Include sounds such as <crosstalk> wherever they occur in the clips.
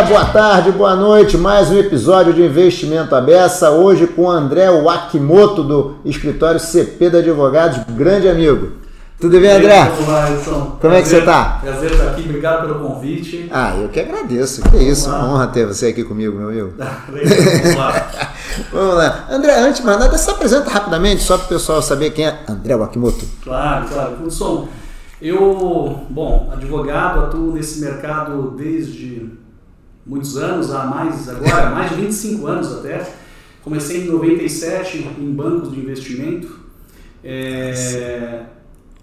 dia, boa tarde, boa noite. Mais um episódio de Investimento Abessa. Hoje com o André Wakimoto, do escritório CP da Advogados, grande amigo. Tudo bem, André? Olá, Wilson. Como é que você tá? Prazer estar aqui, obrigado pelo convite. Ah, eu que agradeço. Que isso, uma honra ter você aqui comigo, meu amigo. <laughs> Vamos lá. <laughs> Vamos lá. André, antes de mais nada, se apresenta rapidamente, só para o pessoal saber quem é André Wakimoto. Claro, claro. Wilson, eu, bom, advogado, atuo nesse mercado desde muitos anos, há mais agora, mais de 25 anos até. Comecei em 97 em bancos de investimento, é,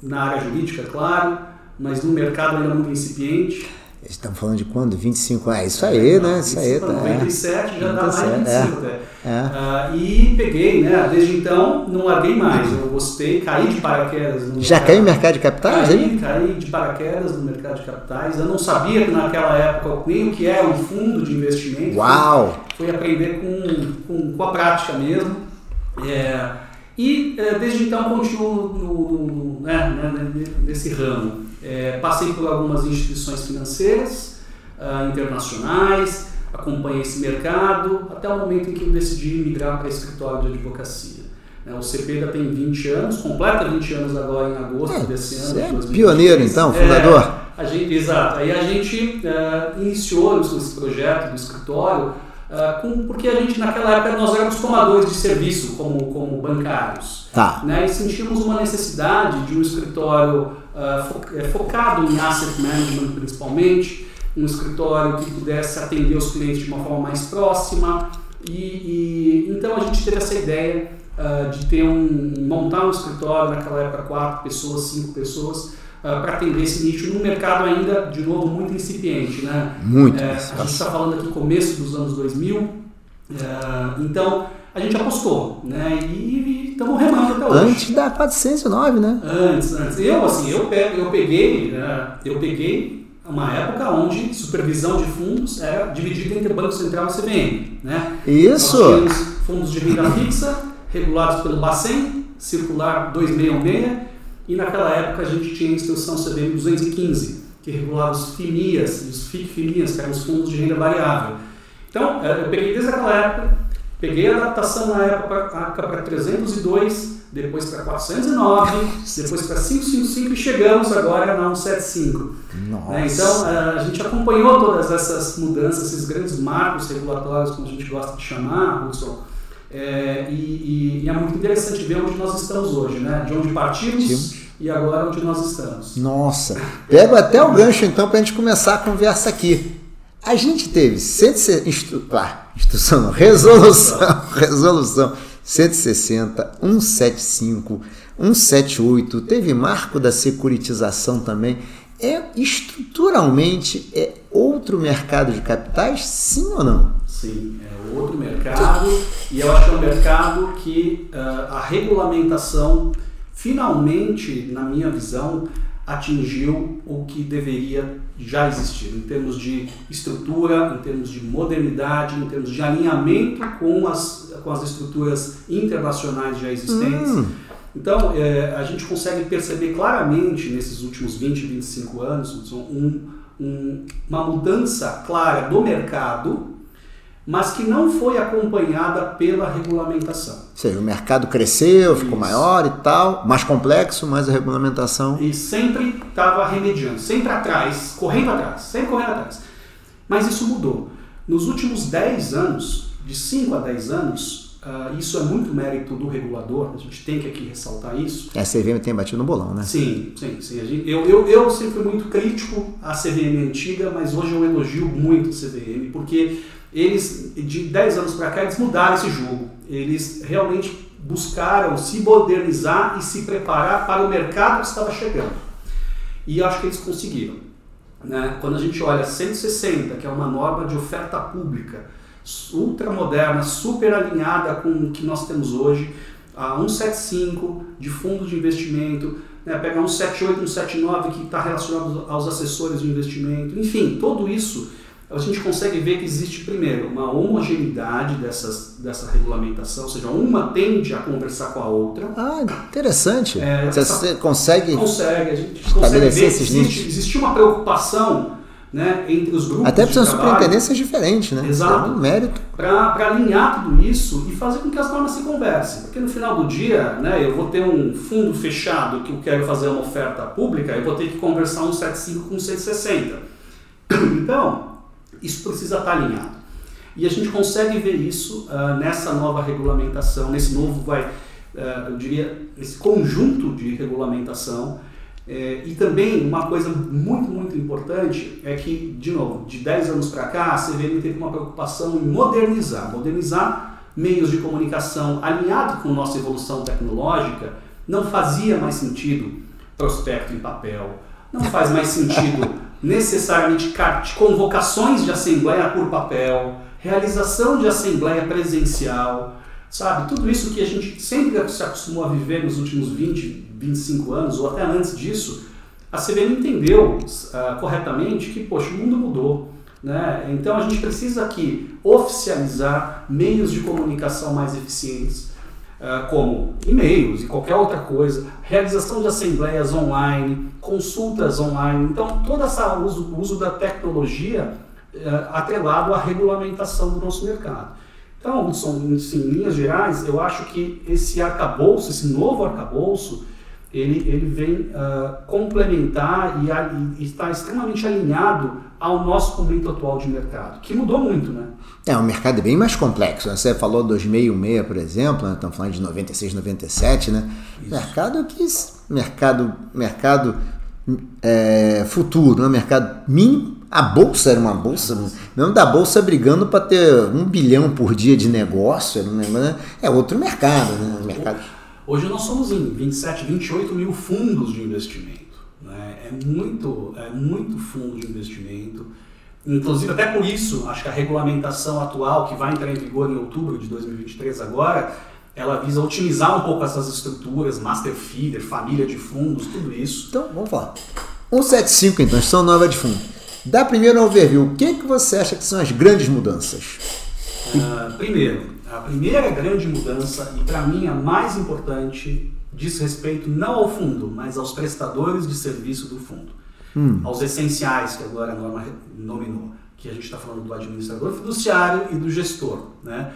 na área jurídica, claro, mas no mercado ainda muito incipiente. Estamos falando de quando? 25 anos. É isso aí, né? Isso aí. Tá, 97 é. já dá mais de 25 é. até. É. Uh, e peguei, né? Desde então não larguei mais. Eu gostei, caí de paraquedas. No já caiu no mercado de capitais? Caí, hein? caí de paraquedas no mercado de capitais. Eu não sabia que naquela época nem o que era um fundo de investimento. Uau! Fui, fui aprender com, com, com, a prática mesmo. É, e é, desde então continuo no, no, né, né, nesse ramo. É, passei por algumas instituições financeiras uh, internacionais, acompanhei esse mercado até o momento em que eu decidi migrar para escritório de advocacia. Né, o CP já tem 20 anos, completa 20 anos agora em agosto é, desse ano. É pioneiro então, fundador? É, a gente, exato. Aí a gente uh, iniciou esse projeto do escritório Uh, com, porque a gente naquela época nós éramos tomadores de serviço como, como bancários. Tá. Né, e sentimos uma necessidade de um escritório uh, fo focado em asset management principalmente, um escritório que pudesse atender os clientes de uma forma mais próxima. E, e então a gente teve essa ideia uh, de ter um montar um escritório naquela época quatro pessoas, cinco pessoas uh, para atender esse nicho num mercado ainda, de novo, muito incipiente. Né? Muito. É, a gente está falando aqui começo dos anos 2000, uh, então a gente apostou, né? E estamos remando até hoje. Antes da 409, né? Antes, antes. Eu, assim, eu, eu peguei, uh, eu peguei uma época onde supervisão de fundos era dividida entre Banco Central e CVM, né? Isso! Nós tínhamos fundos de renda fixa, regulados pelo Bacen, circular 2616, e naquela época a gente tinha a instrução CVM 215, que regulava os FIMIAs os FIC-FIMIAs, que eram os fundos de renda variável. Então, eu peguei desde aquela época, peguei a adaptação na época para 302, depois para 409, depois para 555 e chegamos agora na 175. Né? Então, a gente acompanhou todas essas mudanças, esses grandes marcos regulatórios, como a gente gosta de chamar, Hudson, é, e, e, é muito interessante ver onde nós estamos hoje, né? De onde partimos e agora onde nós estamos. Nossa, pego até o gancho então para a gente começar a conversa aqui. A gente teve 160, instru, ah, instrução, não, resolução, <laughs> resolução 160, 175, 178, teve marco da securitização também. É estruturalmente é outro mercado de capitais, sim ou não? Sim, é outro mercado e eu acho que é um mercado que uh, a regulamentação finalmente, na minha visão, atingiu o que deveria já existir em termos de estrutura, em termos de modernidade, em termos de alinhamento com as, com as estruturas internacionais já existentes. Hum. Então, é, a gente consegue perceber claramente nesses últimos 20, 25 anos um, um, uma mudança clara do mercado mas que não foi acompanhada pela regulamentação. Ou seja, o mercado cresceu, ficou isso. maior e tal, mais complexo, mas a regulamentação. E sempre estava remediando, sempre atrás, correndo atrás, sempre correndo atrás. Mas isso mudou. Nos últimos 10 anos, de 5 a 10 anos, uh, isso é muito mérito do regulador, a gente tem que aqui ressaltar isso. A CVM tem batido no bolão, né? Sim, sim. sim. Eu, eu, eu sempre fui muito crítico à CVM antiga, mas hoje eu elogio muito a CVM, porque eles, de 10 anos para cá, eles mudaram esse jogo. Eles realmente buscaram se modernizar e se preparar para o mercado que estava chegando. E acho que eles conseguiram. Né? Quando a gente olha 160, que é uma norma de oferta pública, ultra moderna, super alinhada com o que nós temos hoje, a 175 de fundo de investimento, né? pega 178, 179 que está relacionado aos assessores de investimento, enfim, tudo isso a gente consegue ver que existe, primeiro, uma homogeneidade dessas, dessa regulamentação, ou seja, uma tende a conversar com a outra. Ah, interessante. É, Você essa, consegue, consegue, a gente consegue ver que existe, existe uma preocupação né, entre os grupos. Até porque são superintendências diferentes, né? Exato. É um mérito. Para alinhar tudo isso e fazer com que as normas se conversem. Porque no final do dia, né, eu vou ter um fundo fechado que eu quero fazer uma oferta pública, eu vou ter que conversar um 75 com um 160. Então, isso precisa estar alinhado. E a gente consegue ver isso uh, nessa nova regulamentação, nesse novo, vai, uh, eu diria, esse conjunto de regulamentação. É, e também uma coisa muito, muito importante é que, de novo, de 10 anos para cá, a CVM teve uma preocupação em modernizar, modernizar meios de comunicação alinhado com nossa evolução tecnológica, não fazia mais sentido prospecto em papel, não faz mais sentido <laughs> necessariamente convocações de assembleia por papel, realização de assembleia presencial, sabe? Tudo isso que a gente sempre se acostumou a viver nos últimos 20, 25 anos, ou até antes disso, a CBN entendeu uh, corretamente que, poxa, o mundo mudou. Né? Então a gente precisa aqui oficializar meios de comunicação mais eficientes, como e-mails e qualquer outra coisa, realização de assembleias online, consultas online. Então, todo esse uso, uso da tecnologia uh, atrelado à regulamentação do nosso mercado. Então, são, em linhas gerais, eu acho que esse arcabouço, esse novo arcabouço, ele, ele vem uh, complementar e, e, está extremamente alinhado ao nosso momento atual de mercado, que mudou muito, né? É, o mercado é bem mais complexo. Você falou 2016, por exemplo, né? estamos falando de 96, 97, né? Isso. Mercado que mercado mercado é, futuro, né? mercado mínimo. A bolsa era uma bolsa, mesmo da bolsa brigando para ter um bilhão por dia de negócio, né? é outro mercado, né? mercado Hoje nós somos em 27, 28 mil fundos de investimento. Né? É, muito, é muito fundo de investimento. Inclusive, até por isso, acho que a regulamentação atual, que vai entrar em vigor em outubro de 2023 agora, ela visa otimizar um pouco essas estruturas, master feeder, família de fundos, tudo isso. Então, vamos falar. 175, então, instituição nova de fundo. Dá primeiro um overview. O que, que você acha que são as grandes mudanças? Uh, primeiro, a primeira grande mudança, e para mim a mais importante, diz respeito não ao fundo, mas aos prestadores de serviço do fundo. Hum. Aos essenciais, que agora a norma nominou, que a gente está falando do administrador fiduciário e do gestor. Né?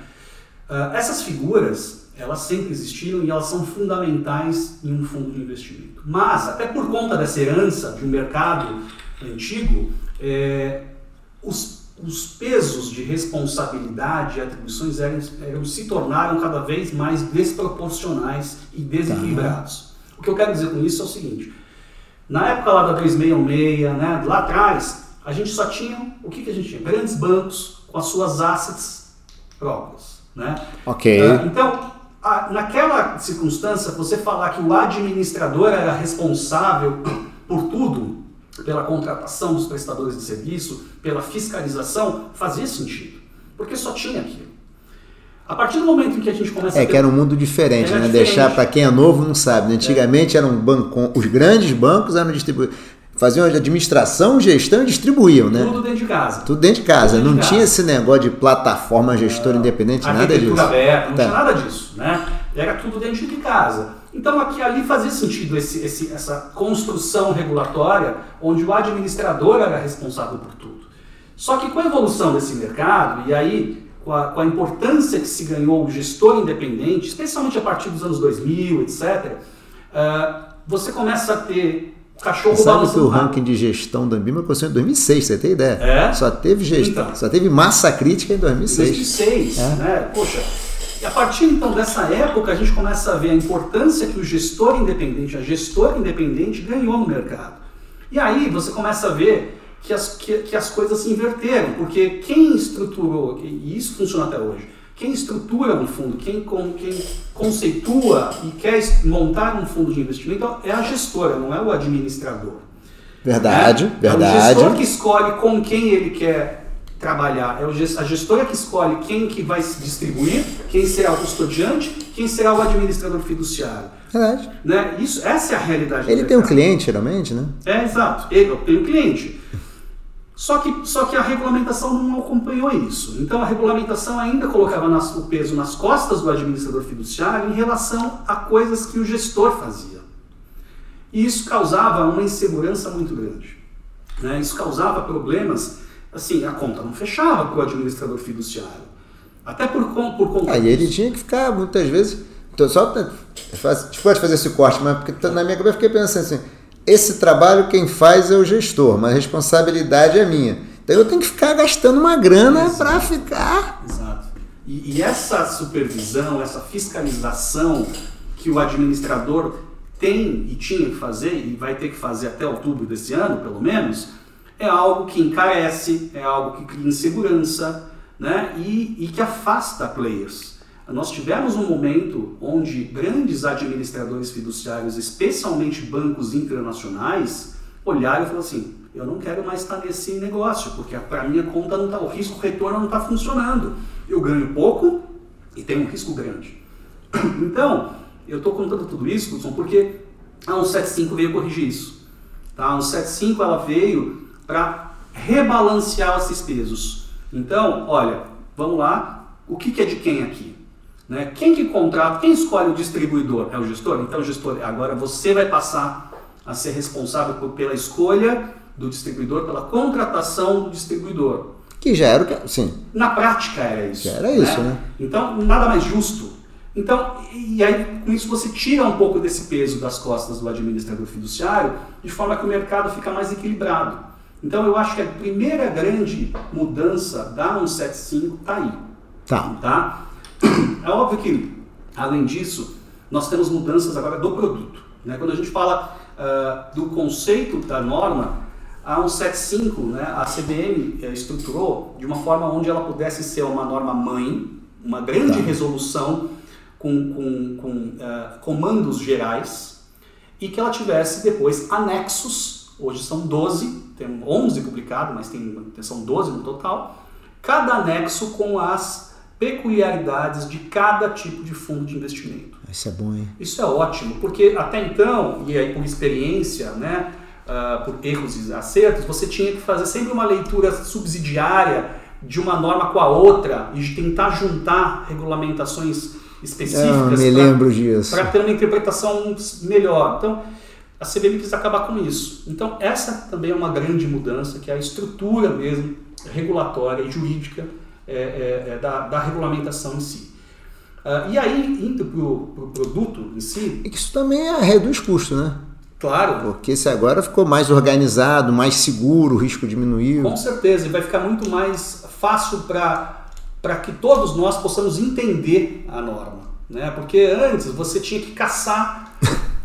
Uh, essas figuras, elas sempre existiram e elas são fundamentais em um fundo de investimento. Mas, até por conta dessa herança de um mercado antigo, é, os os pesos de responsabilidade e atribuições eram, eram, se tornaram cada vez mais desproporcionais e desequilibrados. Tá. O que eu quero dizer com isso é o seguinte: na época lá da 3616, né, lá atrás, a gente só tinha o que, que a gente tinha? Grandes bancos com as suas assets próprias. Né? Ok. Uh, então, a, naquela circunstância, você falar que o administrador era responsável por tudo pela contratação dos prestadores de serviço, pela fiscalização, fazia sentido, porque só tinha aquilo. A partir do momento em que a gente começa é, a ter... que era um mundo diferente, né? Diferente. Deixar para quem é novo não sabe. Né? Antigamente é. eram banco... os grandes bancos eram distribuídos faziam administração, gestão e distribuíam, né? Tudo dentro de casa. Tudo dentro de casa. Dentro não de tinha casa. esse negócio de plataforma gestor independente, nada disso. Aberta, não tá. tinha nada disso, né? Era tudo dentro de casa. Então aqui ali fazia sentido esse, esse, essa construção regulatória onde o administrador era responsável por tudo. Só que com a evolução desse mercado e aí com a, com a importância que se ganhou o gestor independente, especialmente a partir dos anos 2000, etc., uh, você começa a ter cachorro Você sabe que o ranking de gestão da Ambima começou em 2006, você tem ideia? É? Só teve gestão, então, só teve massa crítica em 2006. 2006, é. né? Poxa, e a partir então dessa época, a gente começa a ver a importância que o gestor independente, a gestora independente ganhou no mercado. E aí você começa a ver que as, que, que as coisas se inverteram, porque quem estruturou, e isso funciona até hoje, quem estrutura um fundo, quem, quem conceitua e quer montar um fundo de investimento é a gestora, não é o administrador. Verdade, é, verdade. É o gestor que escolhe com quem ele quer trabalhar. É a gestora que escolhe quem que vai se distribuir, quem será o custodiante, quem será o administrador fiduciário. Verdade. Né? Isso, essa é a realidade. Ele tem um cliente, geralmente, né? É, exato. Ele tem um cliente. Só que, só que a regulamentação não acompanhou isso. Então a regulamentação ainda colocava nas, o peso nas costas do administrador fiduciário em relação a coisas que o gestor fazia. E isso causava uma insegurança muito grande. Né? Isso causava problemas, assim, a conta não fechava para o administrador fiduciário. Até por, por conta. Aí ele tinha que ficar, muitas vezes. Então, só. Gente pode fazer esse corte, mas porque na minha cabeça eu fiquei pensando assim: esse trabalho quem faz é o gestor, mas a responsabilidade é minha. Então eu tenho que ficar gastando uma grana para ficar. Exato. E, e essa supervisão, essa fiscalização que o administrador tem e tinha que fazer, e vai ter que fazer até outubro desse ano, pelo menos, é algo que encarece, é algo que cria insegurança né? e, e que afasta players. Nós tivemos um momento onde grandes administradores fiduciários, especialmente bancos internacionais, olharam e falaram assim: eu não quero mais estar nesse negócio, porque para mim a conta não está, o risco retorno não está funcionando. Eu ganho pouco e tenho um risco grande. <coughs> Então, eu estou contando tudo isso, Wilson, porque a 175 veio corrigir isso. Tá? A 175 ela veio para rebalancear esses pesos. Então, olha, vamos lá, o que, que é de quem aqui? Né? Quem que contrata, quem escolhe o distribuidor? É o gestor? Então, o gestor, agora você vai passar a ser responsável por, pela escolha do distribuidor, pela contratação do distribuidor. Que já era o que. Sim. Na prática era isso. Já era isso, né? né? Então, nada mais justo. Então, e aí com isso você tira um pouco desse peso das costas do administrador fiduciário, de forma que o mercado fica mais equilibrado. Então, eu acho que a primeira grande mudança da 175 está aí. Tá. tá. <clears throat> É óbvio que, além disso, nós temos mudanças agora do produto. Né? Quando a gente fala uh, do conceito da norma, a 175, né, a CBM eh, estruturou de uma forma onde ela pudesse ser uma norma mãe, uma grande tá. resolução com, com, com uh, comandos gerais e que ela tivesse depois anexos, hoje são 12, tem 11 publicados, mas tem, são 12 no total, cada anexo com as peculiaridades de cada tipo de fundo de investimento. Isso é bom, hein? Isso é ótimo, porque até então, e aí por experiência, né, uh, por erros e acertos, você tinha que fazer sempre uma leitura subsidiária de uma norma com a outra e tentar juntar regulamentações específicas me lembro disso. para ter uma interpretação melhor. Então, a CVM quis acabar com isso. Então, essa também é uma grande mudança, que é a estrutura mesmo regulatória e jurídica é, é, é da, da regulamentação em si. Uh, e aí, indo para o pro produto em si. Isso também é, reduz custo, né? Claro. Porque se agora ficou mais organizado, mais seguro, o risco diminuiu. Com certeza, e vai ficar muito mais fácil para que todos nós possamos entender a norma. Né? Porque antes você tinha que caçar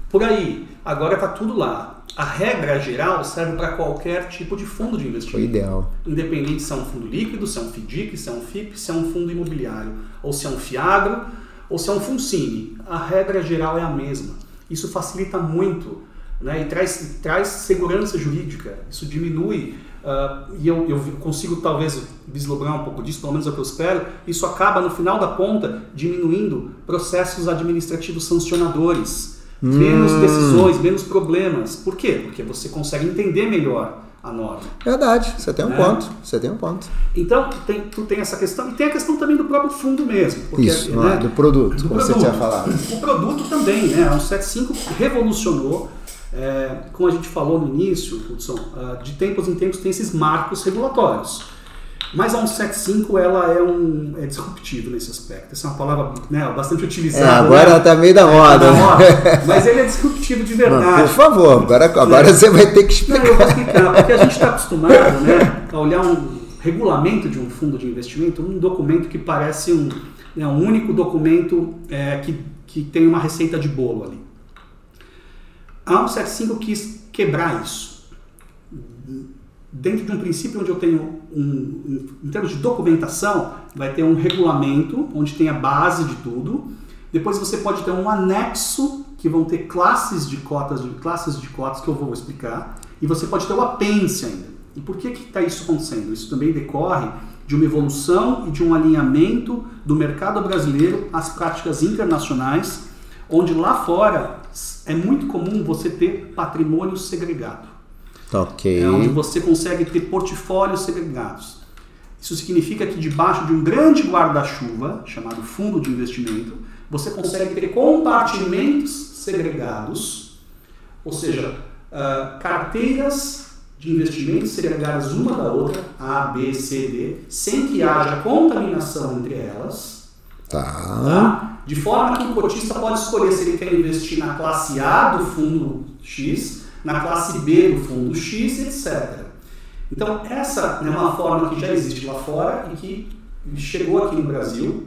por aí, agora está tudo lá. A regra geral serve para qualquer tipo de fundo de investimento. Foi ideal. Independente se é um fundo líquido, se é um FDIC, se é um FIP, se é um fundo imobiliário, ou se é um FIAGRO, ou se é um FUNCINE. A regra geral é a mesma. Isso facilita muito né, e traz, traz segurança jurídica. Isso diminui, uh, e eu, eu consigo talvez vislumbrar um pouco disso, pelo menos é o que eu espero. Isso acaba, no final da ponta, diminuindo processos administrativos sancionadores, hum. menos decisões, menos problemas. Por quê? Porque você consegue entender melhor a norma. Verdade, você tem um é. ponto. Você tem um ponto. Então, tem, tu tem essa questão, e tem a questão também do próprio fundo mesmo. Porque, Isso, né, do produto, do como produto. você tinha falado. O produto também, né? O 75 revolucionou é, como a gente falou no início, Hudson, uh, de tempos em tempos tem esses marcos regulatórios. Mas a 175 ela é um é disruptivo nesse aspecto. Essa é uma palavra né, bastante utilizada. É, agora né? ela está meio da moda. É, moda. <laughs> Mas ele é disruptivo de verdade. por favor, agora, agora é. você vai ter que explicar. Não, eu vou explicar, porque a gente está acostumado né, a olhar um regulamento de um fundo de investimento, um documento que parece um, né, um único documento é, que, que tem uma receita de bolo ali. A 175 quis quebrar isso. Dentro de um princípio onde eu tenho, um, em termos de documentação, vai ter um regulamento onde tem a base de tudo. Depois você pode ter um anexo que vão ter classes de cotas, de classes de cotas que eu vou explicar. E você pode ter o apêndice ainda. E por que está isso acontecendo? Isso também decorre de uma evolução e de um alinhamento do mercado brasileiro às práticas internacionais, onde lá fora é muito comum você ter patrimônio segregado. Ok. É onde você consegue ter portfólios segregados. Isso significa que debaixo de um grande guarda-chuva, chamado fundo de investimento, você consegue ter compartimentos segregados, ou seja, uh, carteiras de investimentos segregadas uma da outra, A, B, C, D, sem que haja contaminação entre elas. Tá. tá? De forma que o cotista pode escolher se ele quer investir na classe A do fundo X, na classe B do fundo X, etc. Então, essa é uma forma que já existe lá fora e que chegou aqui no Brasil,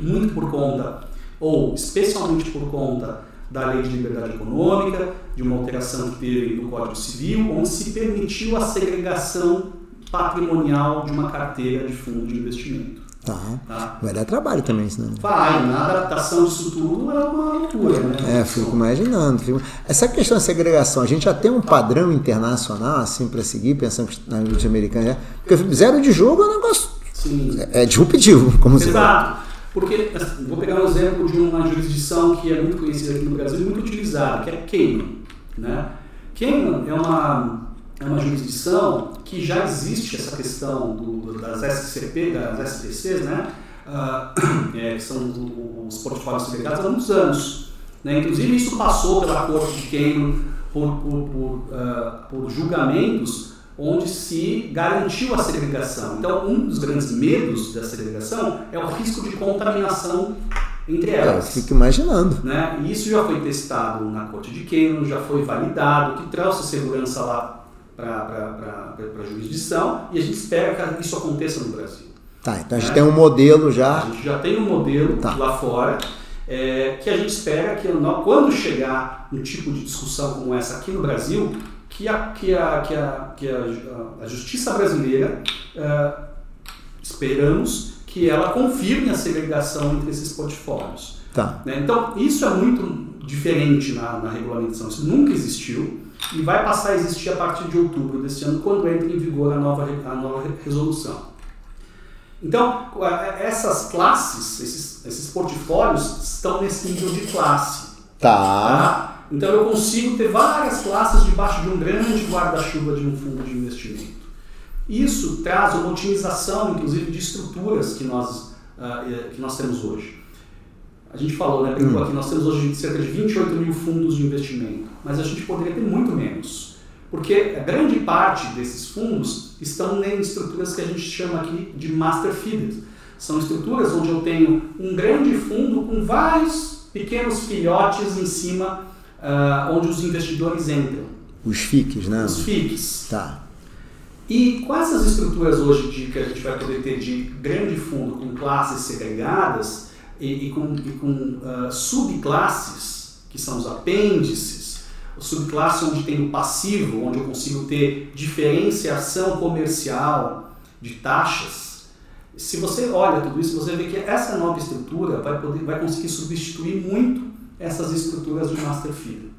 muito por conta, ou especialmente por conta da Lei de Liberdade Econômica, de uma alteração que teve no Código Civil, onde se permitiu a segregação patrimonial de uma carteira de fundo de investimento. Tá. tá. Vai dar trabalho também, senão. Vai, na adaptação disso tudo é uma loucura, né? É, fico imaginando. Fico... Essa questão da segregação, a gente já tem um padrão internacional assim para seguir, pensando que na justiça americana, porque zero de jogo é um negócio Sim. é, é disruptivo, <laughs> como Exato. você Exato. Porque, assim, vou pegar um exemplo de uma jurisdição que é muito conhecida aqui no Brasil e muito utilizada, que é Cayman. Né? Cayman é uma, é uma jurisdição que já existe essa questão do, das SCP, das SPCs, né? Uh, <clears throat> é, que são os portfólios segregados há muitos anos. Né? Inclusive, isso passou pela Corte de Cayman por, por, por, uh, por julgamentos onde se garantiu a segregação. Então, um dos grandes medos da segregação é o risco de contaminação entre elas. Eu fico imaginando. Né? E isso já foi testado na Corte de Cayman, já foi validado, que trouxe segurança lá para a jurisdição e a gente espera que isso aconteça no Brasil. Tá, então a gente né? tem um modelo já. A gente já tem um modelo tá. lá fora. É, que a gente espera que quando chegar um tipo de discussão como essa aqui no Brasil, que a, que a, que a, que a, a justiça brasileira uh, esperamos que ela confirme a segregação entre esses portfólios. Tá. Né? Então, isso é muito diferente na, na regulamentação, isso nunca existiu e vai passar a existir a partir de outubro deste ano, quando entra em vigor a nova, a nova resolução. Então, essas classes, esses, esses portfólios estão nesse nível de classe. Tá. tá? Então eu consigo ter várias classes debaixo de um grande guarda-chuva de um fundo de investimento. Isso traz uma otimização, inclusive, de estruturas que nós, uh, que nós temos hoje. A gente falou, né, hum. aqui, nós temos hoje cerca de 28 mil fundos de investimento, mas a gente poderia ter muito menos. Porque a grande parte desses fundos estão em estruturas que a gente chama aqui de master feeders. São estruturas onde eu tenho um grande fundo com vários pequenos filhotes em cima uh, onde os investidores entram. Os FICs, né? Os FICs. Tá. E com essas estruturas hoje de, que a gente vai poder ter de grande fundo com classes segregadas e, e com, e com uh, subclasses, que são os apêndices, subclasse onde tem o passivo, onde eu consigo ter diferenciação comercial de taxas. Se você olha tudo isso, você vê que essa nova estrutura vai, poder, vai conseguir substituir muito essas estruturas de master feeder.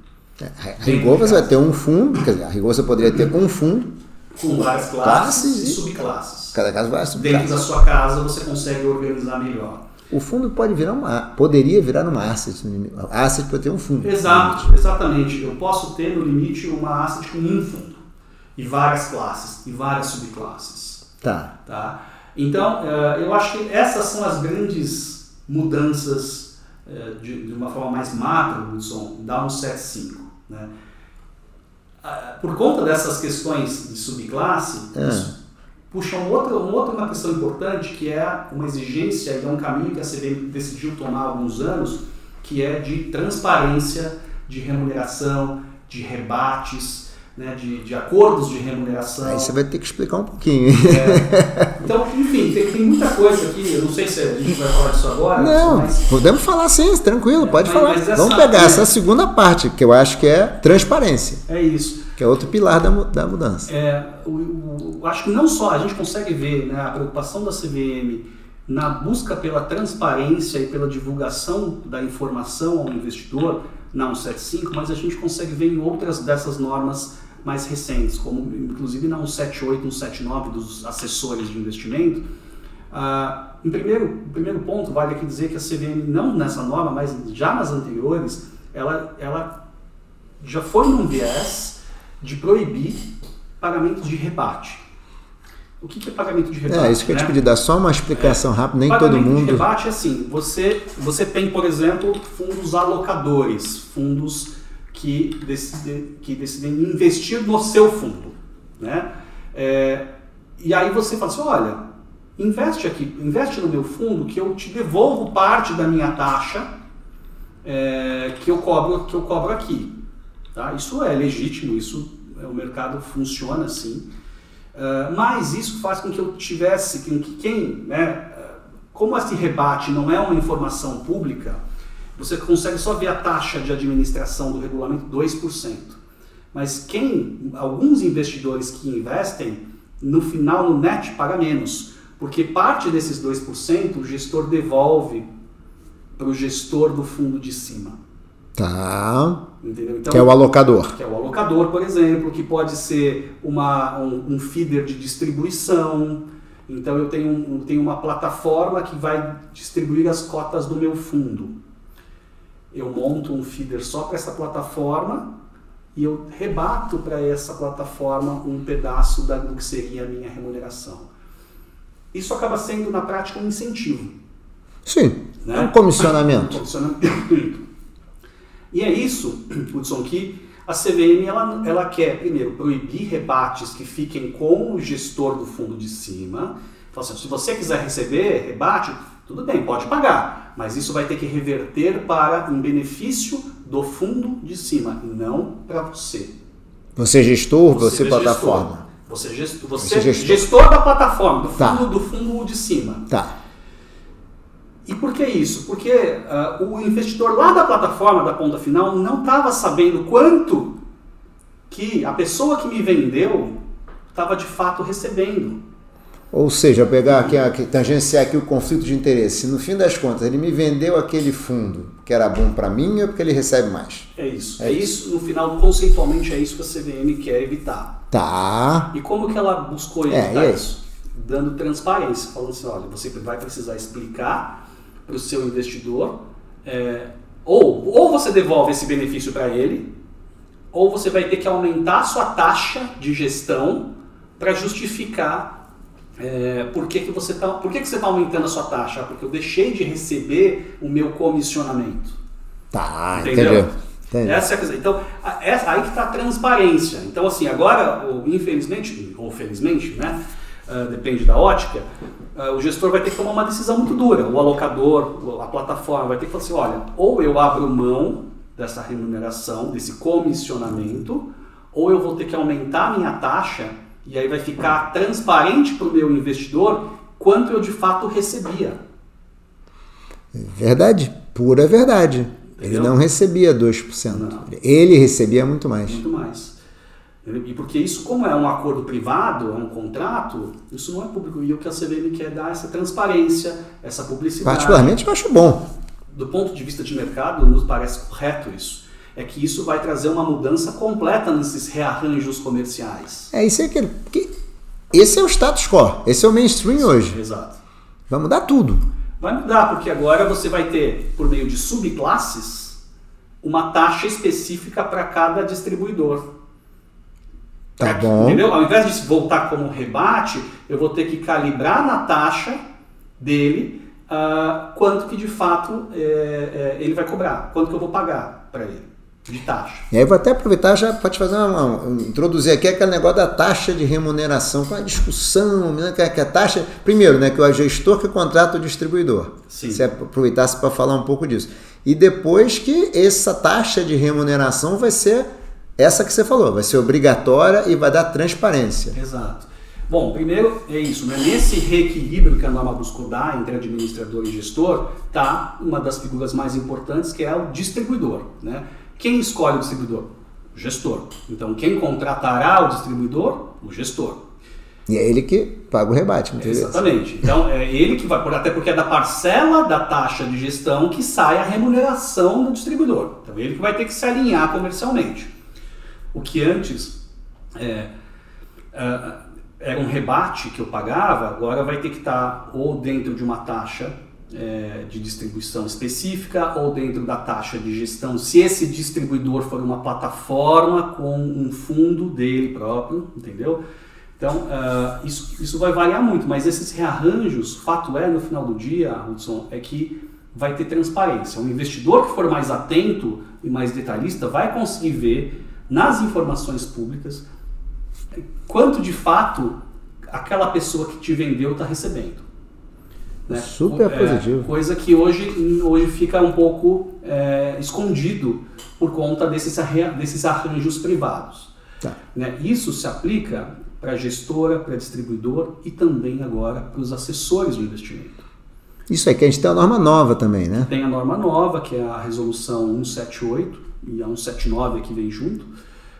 É, a rigor você vai ter um fundo, quer dizer, a rigor você poderia ter um fundo com várias classes, classes e subclasses. Cada caso vai subclasses. Dentro da sua casa você consegue organizar melhor. O fundo pode virar uma, poderia virar uma asset, asset para ter um fundo. Exato, exatamente. Eu posso ter no limite uma asset com um fundo e várias classes e várias subclasses. Tá. Tá. Então, eh, eu acho que essas são as grandes mudanças é, de, de, uma forma mais macro, Hudson, dá um 7,5. Né? Ah, por conta dessas questões de subclasse, é. Puxa um outro, um outro, uma questão importante que é uma exigência e é um caminho que a CVM decidiu tomar há alguns anos, que é de transparência de remuneração, de rebates, né, de, de, acordos de remuneração. Aí você vai ter que explicar um pouquinho. É. Então, enfim, tem, tem, muita coisa aqui. Eu não sei se a gente vai falar disso agora. Não, mas... podemos falar sim, tranquilo, pode é, falar. Essa, Vamos pegar é... essa segunda parte, que eu acho que é transparência. É isso. Que é outro pilar da, da mudança. É, o, o, acho que não só a gente consegue ver né, a preocupação da CVM na busca pela transparência e pela divulgação da informação ao investidor na 175, mas a gente consegue ver em outras dessas normas mais recentes, como inclusive na 178, 179 dos assessores de investimento. Ah, em primeiro, primeiro ponto, vale aqui dizer que a CVM, não nessa norma, mas já nas anteriores, ela, ela já foi num viés de proibir pagamento de rebate. O que é pagamento de rebate? É, isso que eu te né? pedi, dar só uma explicação é, rápida, nem todo mundo. Pagamento de rebate é assim: você, você tem, por exemplo, fundos alocadores, fundos que decidem, que decidem investir no seu fundo. né? É, e aí você fala assim, olha, investe aqui, investe no meu fundo que eu te devolvo parte da minha taxa é, que eu cobro que eu cobro aqui. Tá? Isso é legítimo, isso é, o mercado funciona assim. Uh, mas isso faz com que eu tivesse, com que quem, né, como esse rebate não é uma informação pública, você consegue só ver a taxa de administração do regulamento 2%. Mas quem, alguns investidores que investem, no final no net paga menos, porque parte desses 2% o gestor devolve para o gestor do fundo de cima. Tá. Entendeu? Então, que é o alocador. Que é o alocador, por exemplo, que pode ser uma, um, um feeder de distribuição. Então eu tenho, um, tenho uma plataforma que vai distribuir as cotas do meu fundo. Eu monto um feeder só para essa plataforma e eu rebato para essa plataforma um pedaço da, do que seria a minha remuneração. Isso acaba sendo, na prática, um incentivo. Sim, né? um comissionamento. um comissionamento. E é isso, Hudson, que a CVM ela, ela quer, primeiro, proibir rebates que fiquem com o gestor do fundo de cima. Então, assim, se você quiser receber rebate, tudo bem, pode pagar, mas isso vai ter que reverter para um benefício do fundo de cima, não para você. Você é gestor, você, você é plataforma. Você, gestor, você, você gestor. gestor da plataforma, do tá. fundo, tá. do fundo de cima. Tá. E por que isso? Porque uh, o investidor lá da plataforma, da ponta final, não estava sabendo quanto que a pessoa que me vendeu estava de fato recebendo. Ou seja, pegar aqui, aqui, tangenciar aqui o conflito de interesse. No fim das contas, ele me vendeu aquele fundo que era bom para mim ou porque ele recebe mais? É isso. É, é isso. isso. no final, conceitualmente, é isso que a CVM quer evitar. Tá. E como que ela buscou é, evitar é, isso? Dando transparência, falando assim, olha, você vai precisar explicar para o seu investidor, é, ou, ou você devolve esse benefício para ele, ou você vai ter que aumentar a sua taxa de gestão para justificar é, por que, que você está por que, que você está aumentando a sua taxa? Ah, porque eu deixei de receber o meu comissionamento. Tá, entendeu? entendeu? Essa é a questão. Então, essa, aí que está a transparência. Então, assim, agora, infelizmente, ou felizmente, né? Uh, depende da ótica, uh, o gestor vai ter que tomar uma decisão muito dura. O alocador, a plataforma vai ter que falar assim: olha, ou eu abro mão dessa remuneração, desse comissionamento, ou eu vou ter que aumentar a minha taxa e aí vai ficar transparente para o meu investidor quanto eu de fato recebia. Verdade, pura verdade. Entendeu? Ele não recebia 2%. Não. Ele recebia muito mais. Muito mais. E porque isso, como é um acordo privado, é um contrato, isso não é público. E o que a CVM quer dar é essa transparência, essa publicidade. Particularmente eu acho bom. Do ponto de vista de mercado, nos parece correto isso. É que isso vai trazer uma mudança completa nesses rearranjos comerciais. É isso é que, que esse é o status quo, esse é o mainstream Sim, hoje. Exato. Vai mudar tudo. Vai mudar, porque agora você vai ter, por meio de subclasses, uma taxa específica para cada distribuidor. Tá bom. Entendeu? Ao invés de voltar como rebate, eu vou ter que calibrar na taxa dele uh, quanto que de fato é, é, ele vai cobrar, quanto que eu vou pagar para ele de taxa. E aí vou até aproveitar já para te fazer uma, uma, introduzir aqui aquele negócio da taxa de remuneração, com a discussão, né, que, é, que a taxa, primeiro, né, que o gestor que contrata o distribuidor. Sim. Se aproveitasse para falar um pouco disso. E depois que essa taxa de remuneração vai ser essa que você falou, vai ser obrigatória e vai dar transparência. Exato. Bom, primeiro é isso, né? nesse reequilíbrio que a norma buscou dar entre administrador e gestor, tá uma das figuras mais importantes que é o distribuidor. Né? Quem escolhe o distribuidor? O gestor. Então, quem contratará o distribuidor? O gestor. E é ele que paga o rebate, Exatamente. Então, é ele que vai, até porque é da parcela da taxa de gestão que sai a remuneração do distribuidor. Então, ele que vai ter que se alinhar comercialmente. O que antes é, era um rebate que eu pagava, agora vai ter que estar ou dentro de uma taxa é, de distribuição específica ou dentro da taxa de gestão, se esse distribuidor for uma plataforma com um fundo dele próprio, entendeu? Então, uh, isso, isso vai variar muito, mas esses rearranjos, fato é, no final do dia, Hudson, é que vai ter transparência. Um investidor que for mais atento e mais detalhista vai conseguir ver nas informações públicas quanto de fato aquela pessoa que te vendeu está recebendo. Né? Super é, positivo. Coisa que hoje, hoje fica um pouco é, escondido por conta desses, desses arranjos privados. Tá. Né? Isso se aplica para a gestora, para distribuidor e também agora para os assessores de investimento. Isso é que a gente tem a norma nova também, né? Tem a norma nova, que é a resolução 178 e a 179 que vem junto.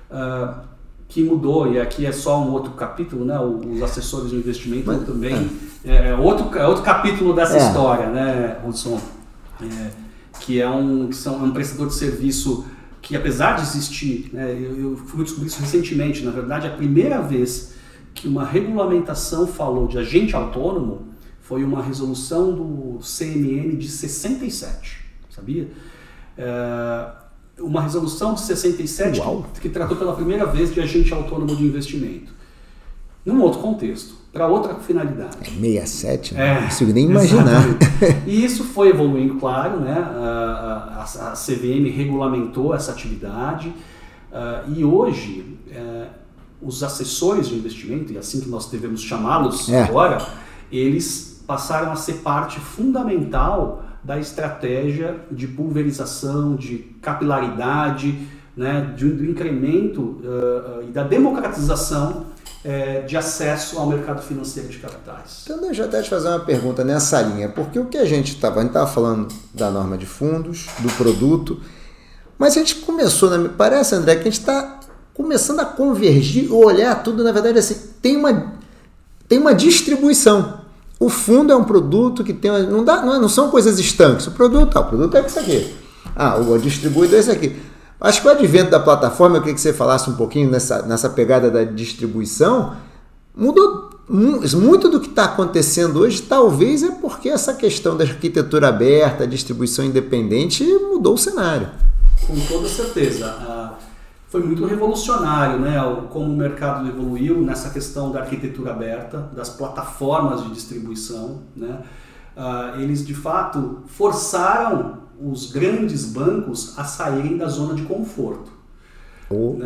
Uh, que mudou, e aqui é só um outro capítulo, né? Os assessores de investimento Mas, também. É. é, outro, é outro capítulo dessa é. história, né, Hudson? É, que é um, que são, é um prestador de serviço que, apesar de existir, né, eu, eu fui descobrir isso recentemente, na verdade, a primeira vez que uma regulamentação falou de agente autônomo foi uma resolução do CMN de 67, sabia? É, uma resolução de 67 que, que, tratou pela primeira vez de agente autônomo de investimento. Num outro contexto, para outra finalidade. 67, né? É, não consigo nem imaginar. <laughs> e isso foi evoluindo, claro, né? a, a, a CVM regulamentou essa atividade uh, e hoje uh, os assessores de investimento, e assim que nós devemos chamá-los é. agora, eles passaram a ser parte fundamental da estratégia de pulverização, de capilaridade, né, de, do incremento uh, e da democratização uh, de acesso ao mercado financeiro de capitais. Então deixa eu até te fazer uma pergunta nessa linha, porque o que a gente estava, a gente estava falando da norma de fundos, do produto, mas a gente começou, né, me parece André, que a gente está começando a convergir, olhar tudo, na verdade, assim, tem uma, tem uma distribuição. O fundo é um produto que tem. Não, dá, não, é, não são coisas estanques. O produto, ah, o produto é isso aqui. Ah, o distribuidor é esse aqui. Acho que o advento da plataforma, eu queria que você falasse um pouquinho nessa, nessa pegada da distribuição, mudou muito do que está acontecendo hoje. Talvez é porque essa questão da arquitetura aberta, distribuição independente, mudou o cenário. Com toda certeza. Uh foi muito revolucionário, né? Como o mercado evoluiu nessa questão da arquitetura aberta, das plataformas de distribuição, né? Uh, eles de fato forçaram os grandes bancos a saírem da zona de conforto. Oh. Né?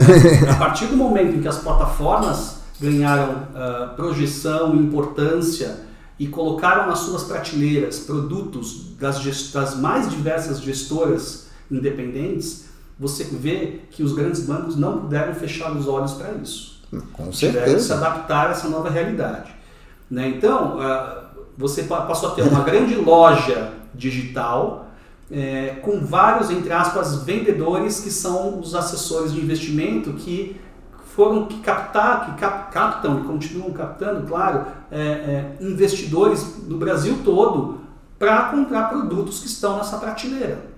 A partir do momento em que as plataformas ganharam uh, projeção importância e colocaram nas suas prateleiras produtos das, das mais diversas gestoras independentes, você vê que os grandes bancos não puderam fechar os olhos para isso. Com certeza. se adaptar a essa nova realidade. Né? Então, ah, você passou a ter uma grande <laughs> loja digital é, com vários, entre aspas, vendedores que são os assessores de investimento que foram que captar, que cap, captam e continuam captando, claro, é, é, investidores do Brasil todo para comprar produtos que estão nessa prateleira.